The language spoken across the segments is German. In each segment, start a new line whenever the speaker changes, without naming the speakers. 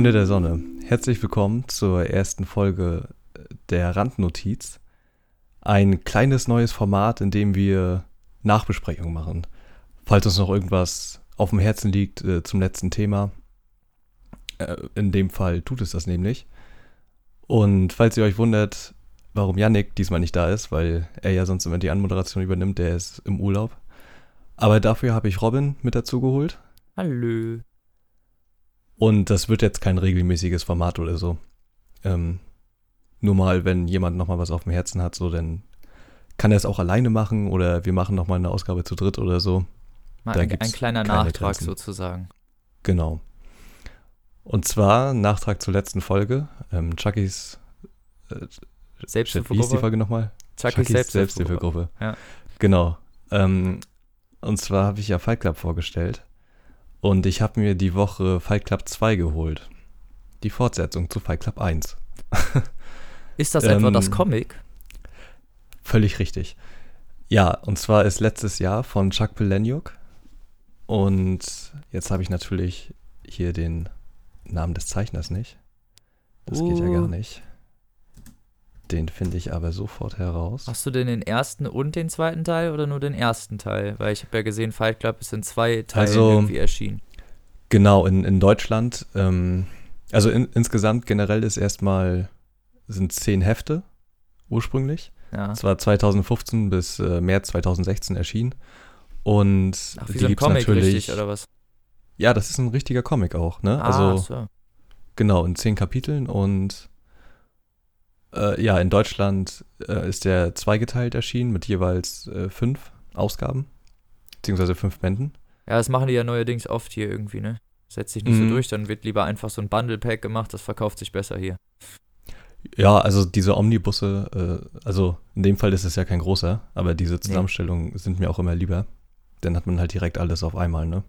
Freunde der Sonne, herzlich willkommen zur ersten Folge der Randnotiz. Ein kleines neues Format, in dem wir Nachbesprechungen machen. Falls uns noch irgendwas auf dem Herzen liegt äh, zum letzten Thema. Äh, in dem Fall tut es das nämlich. Und falls ihr euch wundert, warum Yannick diesmal nicht da ist, weil er ja sonst immer die Anmoderation übernimmt, der ist im Urlaub. Aber dafür habe ich Robin mit dazu geholt.
Hallo.
Und das wird jetzt kein regelmäßiges Format oder so. Ähm, nur mal, wenn jemand nochmal was auf dem Herzen hat, so, dann kann er es auch alleine machen oder wir machen nochmal eine Ausgabe zu dritt oder so.
Mal
Da
ein, ein kleiner Nachtrag
Grenzen.
sozusagen.
Genau. Und zwar Nachtrag zur letzten Folge. Ähm, Chuckys. Äh, shit, wie hieß die
Selbsthilfegruppe.
Folge nochmal?
Chuckys Selbsthilfegruppe. Ja.
Genau. Ähm, und zwar habe ich ja Fight Club vorgestellt. Und ich habe mir die Woche Fight Club 2 geholt. Die Fortsetzung zu Fight Club 1.
Ist das etwa
Ähm,
das Comic?
Völlig richtig. Ja, und zwar ist letztes Jahr von Chuck Palahniuk. Und jetzt habe ich natürlich hier den Namen des Zeichners nicht. Das geht ja
Uh.
gar nicht. Den finde ich aber sofort heraus.
Hast du denn den ersten und den zweiten Teil oder nur den ersten Teil? Weil ich habe ja gesehen, Fight Club ist in zwei Teilen
Also-
irgendwie erschienen.
Genau, in, in Deutschland. Ähm, also in, insgesamt generell ist erstmal, sind zehn Hefte ursprünglich.
Ja.
Es war 2015 bis äh, März 2016 erschienen. Und
Ach, wie
die
so ein
gibt's
Comic
natürlich.
richtig, oder was?
Ja, das ist ein richtiger Comic auch, ne?
Ah,
also
so.
genau, in zehn Kapiteln und äh, ja, in Deutschland äh, ist der zweigeteilt erschienen mit jeweils äh, fünf Ausgaben, beziehungsweise fünf Bänden.
Ja, das machen die ja neuerdings oft hier irgendwie, ne? Setzt sich nicht
Mhm.
so durch, dann wird lieber einfach so ein Bundle-Pack gemacht, das verkauft sich besser hier.
Ja, also diese Omnibusse, äh, also in dem Fall ist es ja kein großer, aber diese Zusammenstellungen sind mir auch immer lieber. Dann hat man halt direkt alles auf einmal, ne?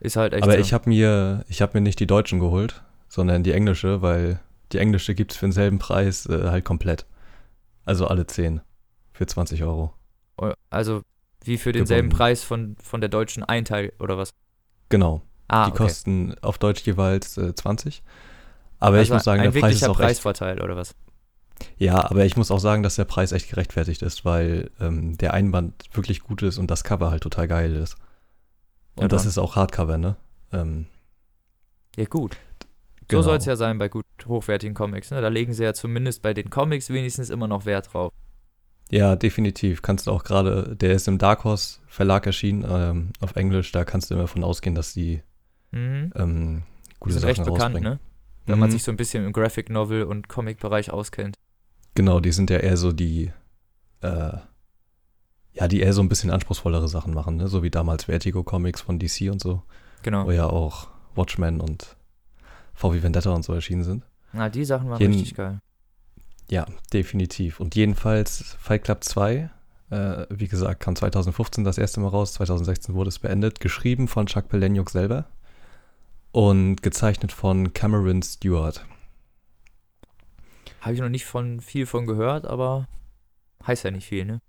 Ist halt echt
aber
so.
ich habe mir, ich habe mir nicht die deutschen geholt, sondern die englische, weil die englische gibt's für denselben Preis äh, halt komplett. Also alle zehn für 20 Euro.
Also wie für denselben
Gebunden.
Preis von, von der deutschen Einteil oder was?
Genau.
Ah,
die
okay.
kosten auf Deutsch jeweils äh, 20. Aber ich
Also
muss sagen, der Preis ist auch echt.
Preisvorteil oder was?
Ja, aber ich muss auch sagen, dass der Preis echt gerechtfertigt ist, weil ähm, der Einband wirklich gut ist und das Cover halt total geil ist. Und
Ja,
das ist auch Hardcover, ne? Ähm,
Ja, gut.
Genau.
So soll es ja sein bei gut hochwertigen Comics. Ne? Da legen sie ja zumindest bei den Comics wenigstens immer noch Wert drauf.
Ja, definitiv. Kannst du auch gerade, der ist im Dark Horse Verlag erschienen, ähm, auf Englisch, da kannst du immer von ausgehen, dass die
Mhm.
ähm, gute Sachen
recht bekannt, ne? Wenn man
Mhm.
sich so ein bisschen im Graphic Novel und Comic-Bereich auskennt.
Genau, die sind ja eher so die, äh, ja, die eher so ein bisschen anspruchsvollere Sachen machen, ne? So wie damals Vertigo Comics von DC und so,
Genau.
wo ja auch Watchmen und VW Vendetta und so erschienen sind.
Na, die Sachen waren
Jeden-
richtig geil.
Ja, definitiv. Und jedenfalls Fight Club 2, äh, wie gesagt, kam 2015 das erste Mal raus, 2016 wurde es beendet, geschrieben von Chuck Palahniuk selber und gezeichnet von Cameron Stewart.
Habe ich noch nicht von viel von gehört, aber heißt ja nicht viel, ne?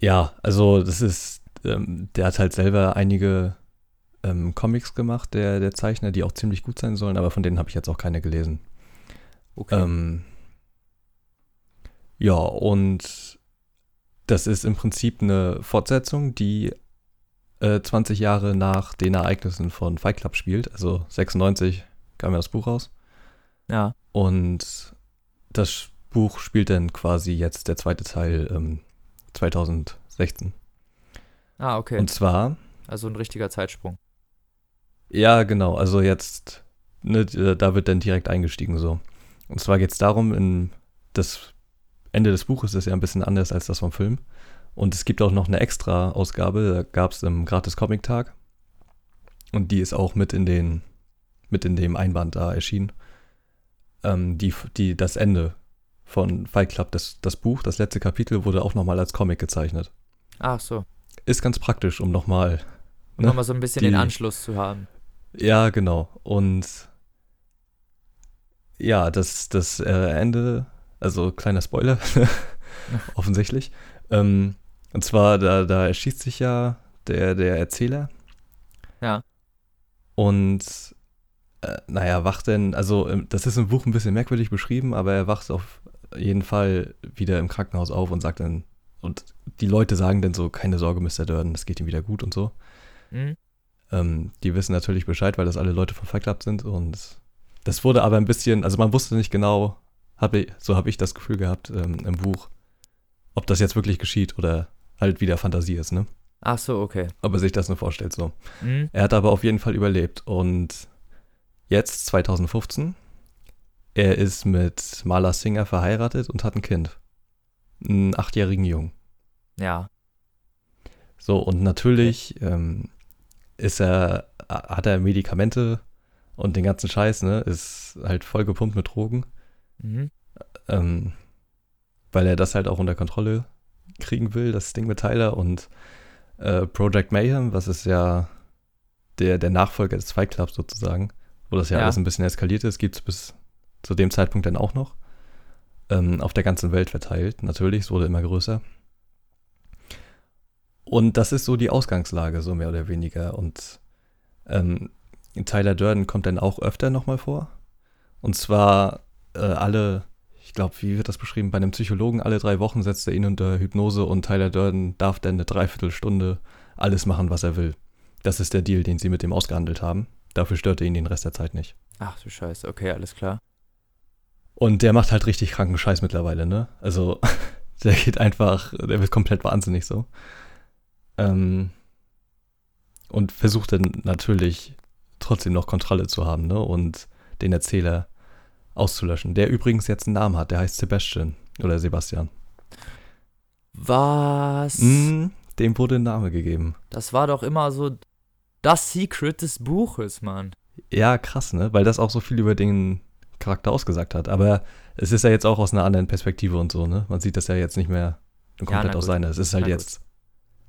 Ja, also das ist, ähm, der hat halt selber einige ähm, Comics gemacht, der, der Zeichner, die auch ziemlich gut sein sollen, aber von denen habe ich jetzt auch keine gelesen.
Okay.
Ähm, ja, und das ist im Prinzip eine Fortsetzung, die äh, 20 Jahre nach den Ereignissen von Fight Club spielt. Also 96 kam ja das Buch raus.
ja.
Und das Buch spielt dann quasi jetzt der zweite Teil ähm, 2016.
Ah, okay.
Und zwar,
also ein richtiger Zeitsprung.
Ja, genau, also jetzt, ne, da wird dann direkt eingestiegen so. Und zwar geht es darum, in das Ende des Buches ist ja ein bisschen anders als das vom Film. Und es gibt auch noch eine extra Ausgabe, da gab es im Gratis-Comic-Tag. Und die ist auch mit in den, mit in dem Einband da erschienen. Ähm, die, die, das Ende von Fight Club, das, das Buch, das letzte Kapitel wurde auch nochmal als Comic gezeichnet.
Ach so.
Ist ganz praktisch, um nochmal
Um
Ne?
nochmal so ein bisschen
Die-
den Anschluss zu haben.
Ja, genau. Und ja, das, das äh, Ende, also kleiner Spoiler, offensichtlich. Ähm, und zwar, da, da erschießt sich ja der, der Erzähler.
Ja.
Und äh, naja, wacht denn, also ähm, das ist im Buch ein bisschen merkwürdig beschrieben, aber er wacht auf jeden Fall wieder im Krankenhaus auf und sagt dann, und die Leute sagen dann so, keine Sorge, Mr. Durden, es geht ihm wieder gut und so.
Mhm.
Ähm, die wissen natürlich Bescheid, weil das alle Leute von Club sind und das wurde aber ein bisschen, also man wusste nicht genau, hab ich, so habe ich das Gefühl gehabt ähm, im Buch, ob das jetzt wirklich geschieht oder halt wieder Fantasie ist, ne?
Ach so, okay.
Ob er sich das nur vorstellt, so.
Mhm.
Er hat aber auf jeden Fall überlebt und jetzt, 2015, er ist mit Marla Singer verheiratet und hat ein Kind. Einen achtjährigen Jungen.
Ja.
So, und natürlich ähm, ist er, hat er Medikamente und den ganzen Scheiß, ne, ist halt voll gepumpt mit Drogen,
Mhm.
ähm, weil er das halt auch unter Kontrolle kriegen will, das Ding mit Tyler und äh, Project Mayhem, was ist ja der, der Nachfolger des Fight Clubs sozusagen, wo das ja,
Ja.
alles ein bisschen eskaliert ist, gibt es bis zu dem Zeitpunkt dann auch noch. Ähm, auf der ganzen Welt verteilt, natürlich, es wurde immer größer. Und das ist so die Ausgangslage, so mehr oder weniger. Und ähm, Tyler Durden kommt dann auch öfter nochmal vor. Und zwar äh, alle, ich glaube, wie wird das beschrieben, bei einem Psychologen alle drei Wochen setzt er ihn unter Hypnose und Tyler Durden darf dann eine Dreiviertelstunde alles machen, was er will. Das ist der Deal, den sie mit ihm ausgehandelt haben. Dafür stört er ihn den Rest der Zeit nicht.
Ach du Scheiße, okay, alles klar.
Und der macht halt richtig kranken Scheiß mittlerweile, ne? Also, der geht einfach, der wird komplett wahnsinnig so. Ähm, und versucht dann natürlich trotzdem noch Kontrolle zu haben, ne? Und den Erzähler auszulöschen. Der übrigens jetzt einen Namen hat, der heißt Sebastian oder Sebastian.
Was?
Mm, dem wurde ein Name gegeben.
Das war doch immer so das Secret des Buches, Mann.
Ja, krass, ne? Weil das auch so viel über den Charakter ausgesagt hat. Aber es ist ja jetzt auch aus einer anderen Perspektive und so, ne? Man sieht das ja jetzt nicht mehr komplett
na
aus seiner. Es ist halt jetzt.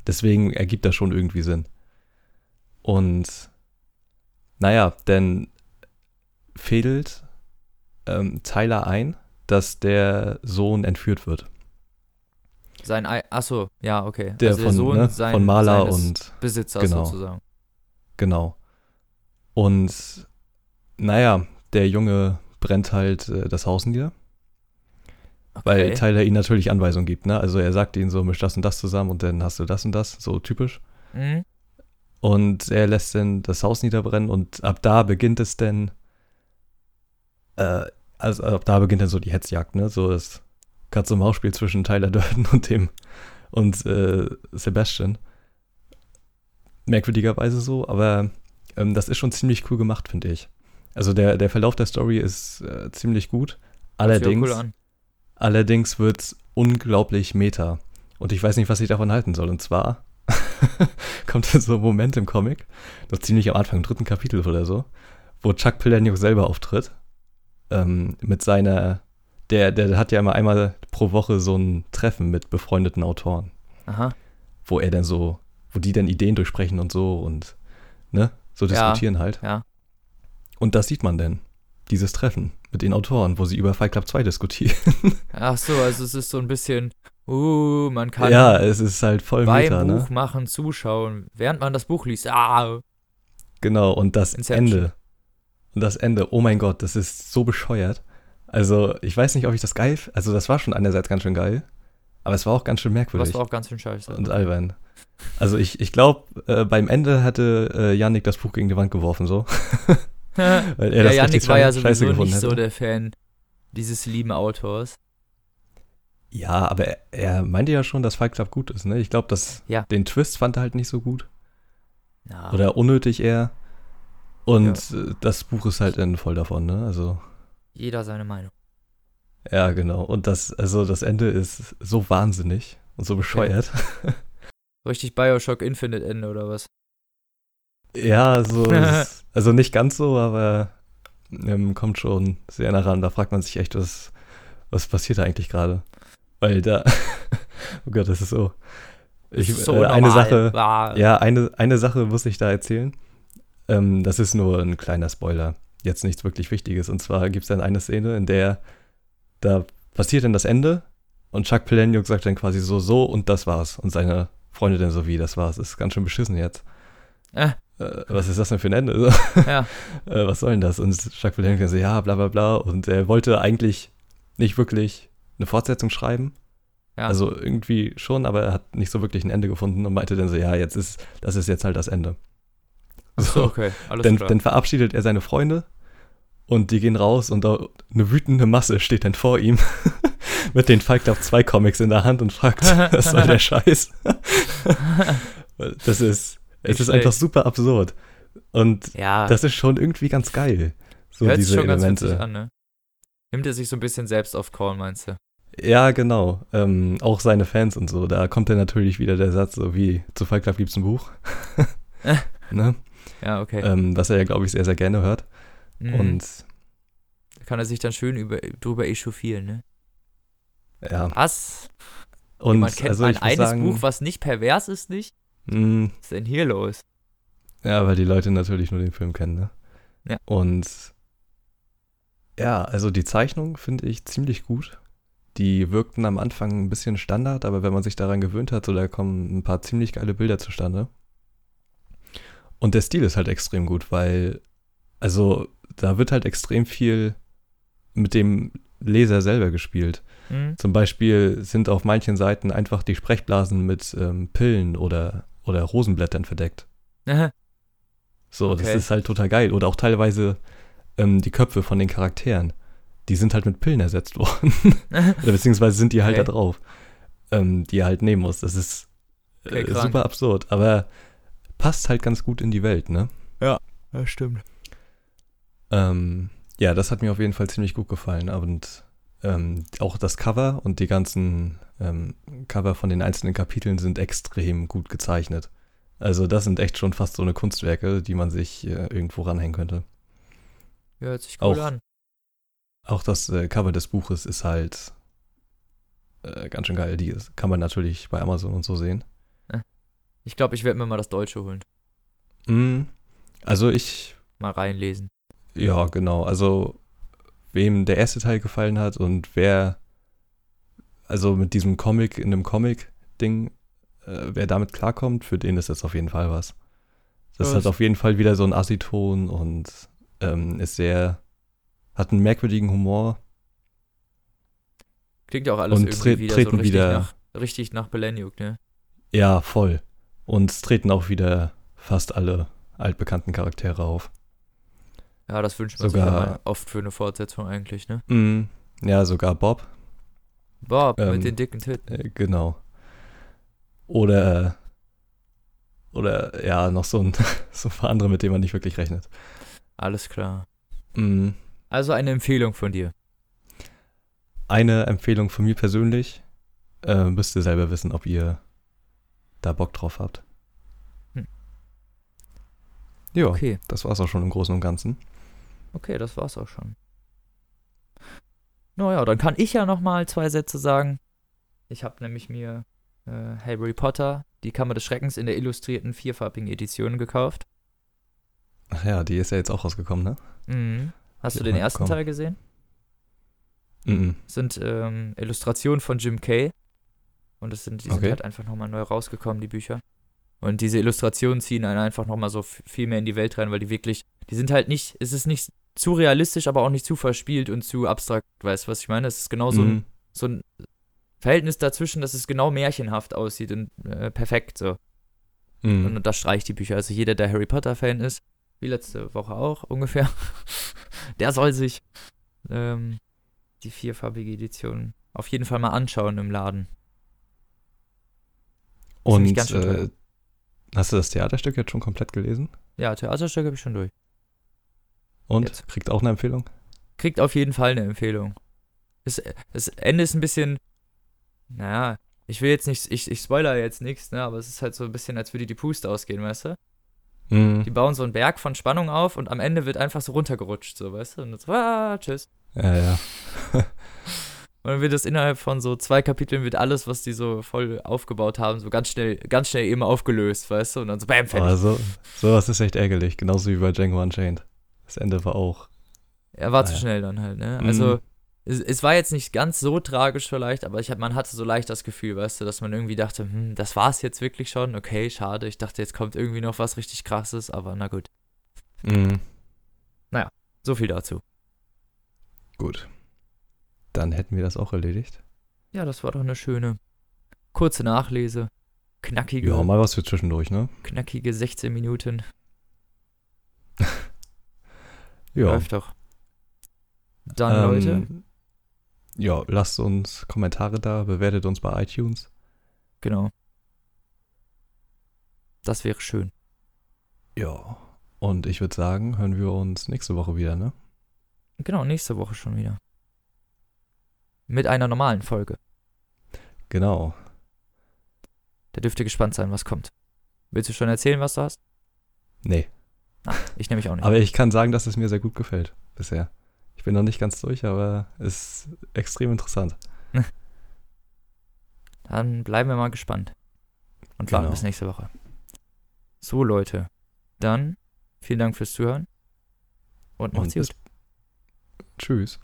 Deswegen ergibt das schon irgendwie Sinn. Und naja, denn fädelt ähm, Tyler ein, dass der Sohn entführt wird.
Sein Ei. Achso, ja, okay.
Der
also
von,
Sohn
ne,
sein,
von Maler und
Besitzers
genau.
sozusagen.
Genau. Und naja, der Junge brennt halt äh, das Haus nieder, weil
Okay.
Tyler ihm natürlich Anweisungen gibt. Ne? Also er sagt ihnen so, misch das und das zusammen und dann hast du das und das, so typisch.
Mhm.
Und er lässt dann das Haus niederbrennen und ab da beginnt es dann, äh, also ab da beginnt dann so die Hetzjagd, ne? So das Katz und Maus-Spiel zwischen Tyler Durden und dem und äh, Sebastian. Merkwürdigerweise so, aber ähm, das ist schon ziemlich cool gemacht, finde ich. Also der, der Verlauf der Story ist äh, ziemlich gut.
Hört sich auch
Allerdings,
cool an.
Allerdings wird es unglaublich meta. Und ich weiß nicht, was ich davon halten soll. Und zwar kommt so ein Moment im Comic, noch ziemlich am Anfang, im dritten Kapitel oder so, wo Chuck Palahniuk selber auftritt. Ähm, mit seiner, der, der hat ja immer einmal pro Woche so ein Treffen mit befreundeten Autoren,
Aha.
wo er dann so, wo die dann Ideen durchsprechen und so und, ne, so
Ja,
diskutieren halt.
ja.
Und das sieht man denn, dieses Treffen mit den Autoren, wo sie über Fight Club 2 diskutieren.
Ach so, also es ist so ein bisschen, uh, man kann
ja, es ist halt voll
beim
Meta, ne?
Buch machen zuschauen, während man das Buch liest. Ah,
Genau, und das
Inception.
Ende. Und das Ende, oh mein Gott, das ist so bescheuert. Also, ich weiß nicht, ob ich das geil, also das war schon einerseits ganz schön geil, aber es war auch ganz schön merkwürdig
das war auch ganz schön scheiße.
und albern. Also ich, ich glaube, äh, beim Ende hatte äh, Yannick das Buch gegen die Wand geworfen, so. Weil er
ja,
das richtig
war ja sowieso nicht so
hätte.
der Fan dieses lieben Autors.
Ja, aber er, er meinte ja schon, dass Fight Club gut ist, ne? Ich glaube, dass
Ja.
den Twist fand er halt nicht so gut.
Ja.
Oder unnötig eher. Und äh, das Buch ist halt voll davon, ne? Also.
Jeder seine Meinung.
Ja, genau. Und das, also das Ende ist so wahnsinnig und so bescheuert.
Richtig Bioshock Infinite Ende oder was?
Ja, so, ist, also nicht ganz so, aber ähm, kommt schon sehr nah ran. Da fragt man sich echt, was, was passiert da eigentlich gerade? Weil da, oh Gott, das ist so. Ich,
so
äh, eine. Sache, ja, eine, eine Sache muss ich da erzählen. Ähm, das ist nur ein kleiner Spoiler. Jetzt nichts wirklich Wichtiges. Und zwar gibt es dann eine Szene, in der da passiert dann das Ende und Chuck Palahniuk sagt dann quasi so, so und das war's. Und seine Freunde dann so wie, das war's. Ist ganz schön beschissen jetzt.
Äh.
Äh, was ist das denn für ein Ende? So,
Ja.
äh, was soll denn das? Und Jacques Villani so, ja, bla bla bla. Und er wollte eigentlich nicht wirklich eine Fortsetzung schreiben.
Ja.
Also irgendwie schon, aber er hat nicht so wirklich ein Ende gefunden und meinte dann so, ja, jetzt ist, das ist jetzt halt das Ende.
so, okay, alles
dann,
klar.
dann verabschiedet er seine Freunde und die gehen raus und da eine wütende Masse steht dann vor ihm mit den Fight Club 2 Comics in der Hand und fragt, was soll der Scheiß? das ist, es ist einfach super absurd. Und
ja,
das ist schon irgendwie ganz geil. So
hört sich
diese
schon ganz witzig
Elemente.
an, ne? Nimmt er sich so ein bisschen selbst auf Korn, meinst du?
Ja, genau. Ähm, auch seine Fans und so. Da kommt dann natürlich wieder der Satz, so wie zu Fight Club gibt's ein Buch. ne?
Ja, okay.
ähm, was er ja, glaube ich, sehr, sehr gerne hört.
Mhm.
Und
Da kann er sich dann schön über, drüber echauffieren, ne?
ja.
Was?
Und
Man kennt
also
ein eines
sagen,
Buch, was nicht pervers ist, nicht?
Mh,
Was ist denn hier los?
Ja, weil die Leute natürlich nur den Film kennen, ne?
Ja.
Und ja, also die Zeichnung finde ich ziemlich gut. Die wirkten am Anfang ein bisschen Standard, aber wenn man sich daran gewöhnt hat, so da kommen ein paar ziemlich geile Bilder zustande. Und der Stil ist halt extrem gut, weil, also da wird halt extrem viel mit dem Leser selber gespielt.
Hm?
Zum Beispiel sind auf manchen Seiten einfach die Sprechblasen mit ähm, Pillen oder, oder Rosenblättern verdeckt. So, das
Okay.
ist halt total geil. Oder auch teilweise ähm, die Köpfe von den Charakteren. Die sind halt mit Pillen ersetzt worden. Oder beziehungsweise sind die halt
Okay.
da drauf, ähm, die er halt nehmen muss. Das ist
Okay,
äh,
krank.
super absurd. Aber passt halt ganz gut in die Welt, ne?
ja, stimmt.
Ähm, ja, das hat mir auf jeden Fall ziemlich gut gefallen. Und ähm, auch das Cover und die ganzen ähm, Cover von den einzelnen Kapiteln sind extrem gut gezeichnet. Also das sind echt schon fast so eine Kunstwerke, die man sich äh, irgendwo ranhängen könnte.
Ja, hört sich cool
Auch-
an.
Auch das äh, Cover des Buches ist halt äh, ganz schön geil. Die ist, kann man natürlich bei Amazon und so sehen.
Ich glaube, ich werde mir mal das Deutsche holen.
Mm, also ich,
Mal reinlesen.
ja genau, also wem der erste Teil gefallen hat und wer, also mit diesem Comic in einem Comic-Ding, äh, wer damit klarkommt, für den ist das auf jeden Fall was. Das
Ja,
hat auf jeden Fall wieder so einen Assi-Ton und ähm, ist sehr, hat einen merkwürdigen Humor.
Klingt ja auch alles
Und
irgendwie
tre-
wieder
treten
so richtig
wieder-
nach, richtig nach Belenjuk, ne?
Ja, voll. Und es treten auch wieder fast alle altbekannten Charaktere auf.
Ja, das wünscht man sich
Sogar-
ja mal oft für eine Fortsetzung eigentlich, ne?
Mm, ja, sogar Bob.
Bob
Ähm,
mit den dicken Titten.
Äh, genau. Oder, oder ja, noch so ein, so ein paar andere, mit denen man nicht wirklich rechnet.
Alles klar.
Mm,
Also eine Empfehlung von dir.
eine Empfehlung von mir persönlich. Äh, müsst ihr selber wissen, ob ihr da Bock drauf habt.
Hm.
Ja,
Okay,
das war's auch schon im Großen und Ganzen.
okay, das war's auch schon. Naja, dann kann ich ja noch mal zwei Sätze sagen. Ich habe nämlich mir äh, Harry Potter, die Kammer des Schreckens in der illustrierten vierfarbigen Edition gekauft.
Ach ja, die ist ja jetzt auch rausgekommen, ne?
Mhm. Hast
Die
du den ersten
bekommen.
Teil gesehen?
Mhm.
sind ähm, Illustrationen von Jim Kay. Und es sind, die sind
Okay.
halt einfach nochmal neu rausgekommen, die Bücher. Und diese Illustrationen ziehen einen einfach nochmal so viel mehr in die Welt rein, weil die wirklich, die sind halt nicht, es ist nicht zu realistisch, aber auch nicht zu verspielt und zu abstrakt, weißt du, was ich meine? Es ist genau so, ein,
Mhm.
so ein Verhältnis dazwischen, dass es genau märchenhaft aussieht und äh, perfekt so.
Mhm.
Und das streicht die Bücher. Also jeder, der Harry Potter-Fan ist, wie letzte Woche auch ungefähr, der soll sich ähm, die vierfarbige Edition auf jeden Fall mal anschauen im Laden.
Und äh, hast du das Theaterstück jetzt schon komplett gelesen?
Ja, Theaterstück habe ich schon durch.
Und
Jetzt.
kriegt auch eine Empfehlung?
Kriegt auf jeden Fall eine Empfehlung. Das, das Ende ist ein bisschen, naja, ich will jetzt nicht, ich, ich spoiler jetzt nichts, ne, aber es ist halt so ein bisschen, als würde die Puste ausgehen, weißt du?
Mhm.
Die bauen so einen Berg von Spannung auf und am Ende wird einfach so runtergerutscht, so, weißt du? Und so, ah, tschüss.
Ja, ja.
Und dann wird das innerhalb von so zwei Kapiteln wird alles, was die so voll aufgebaut haben, so ganz schnell, ganz schnell eben aufgelöst, weißt du? Und dann so bam, fertig.
Aber so, sowas ist echt ärgerlich, genauso wie bei Django Unchained. Das Ende war auch.
Er war
Ah,
zu
ja.
schnell dann halt, ne?
Mhm.
Also, es, es war jetzt nicht ganz so tragisch vielleicht, aber ich hab, man hatte so leicht das Gefühl, weißt du, dass man irgendwie dachte, hm, das war's jetzt wirklich schon. Okay, schade. Ich dachte, jetzt kommt irgendwie noch was richtig krasses, aber na gut.
Mhm.
So viel dazu.
Gut. Dann hätten wir das auch erledigt.
Ja, das war doch eine schöne kurze Nachlese. Knackige,
Ja, mal was für zwischendurch, ne?
knackige 16 Minuten.
Ja.
Läuft doch. Dann, Leute,
Ähm, Ja, lasst uns Kommentare da, bewertet uns bei iTunes.
genau. Das wäre schön.
Ja. Und ich würde sagen, hören wir uns nächste Woche wieder, ne?
Genau, nächste Woche schon wieder. Mit einer normalen Folge.
Genau.
Da dürft ihr gespannt sein, was kommt. Willst du schon erzählen, was du hast?
Nee.
Ah, ich nehme mich auch nicht.
Aber ich kann sagen, dass es mir sehr gut gefällt bisher. Ich bin noch nicht ganz durch, aber es ist extrem interessant.
Dann bleiben wir mal gespannt. Und warten
Genau.
bis nächste Woche. So, Leute. Dann vielen Dank fürs Zuhören. Und macht's
Und
gut.
Tschüss.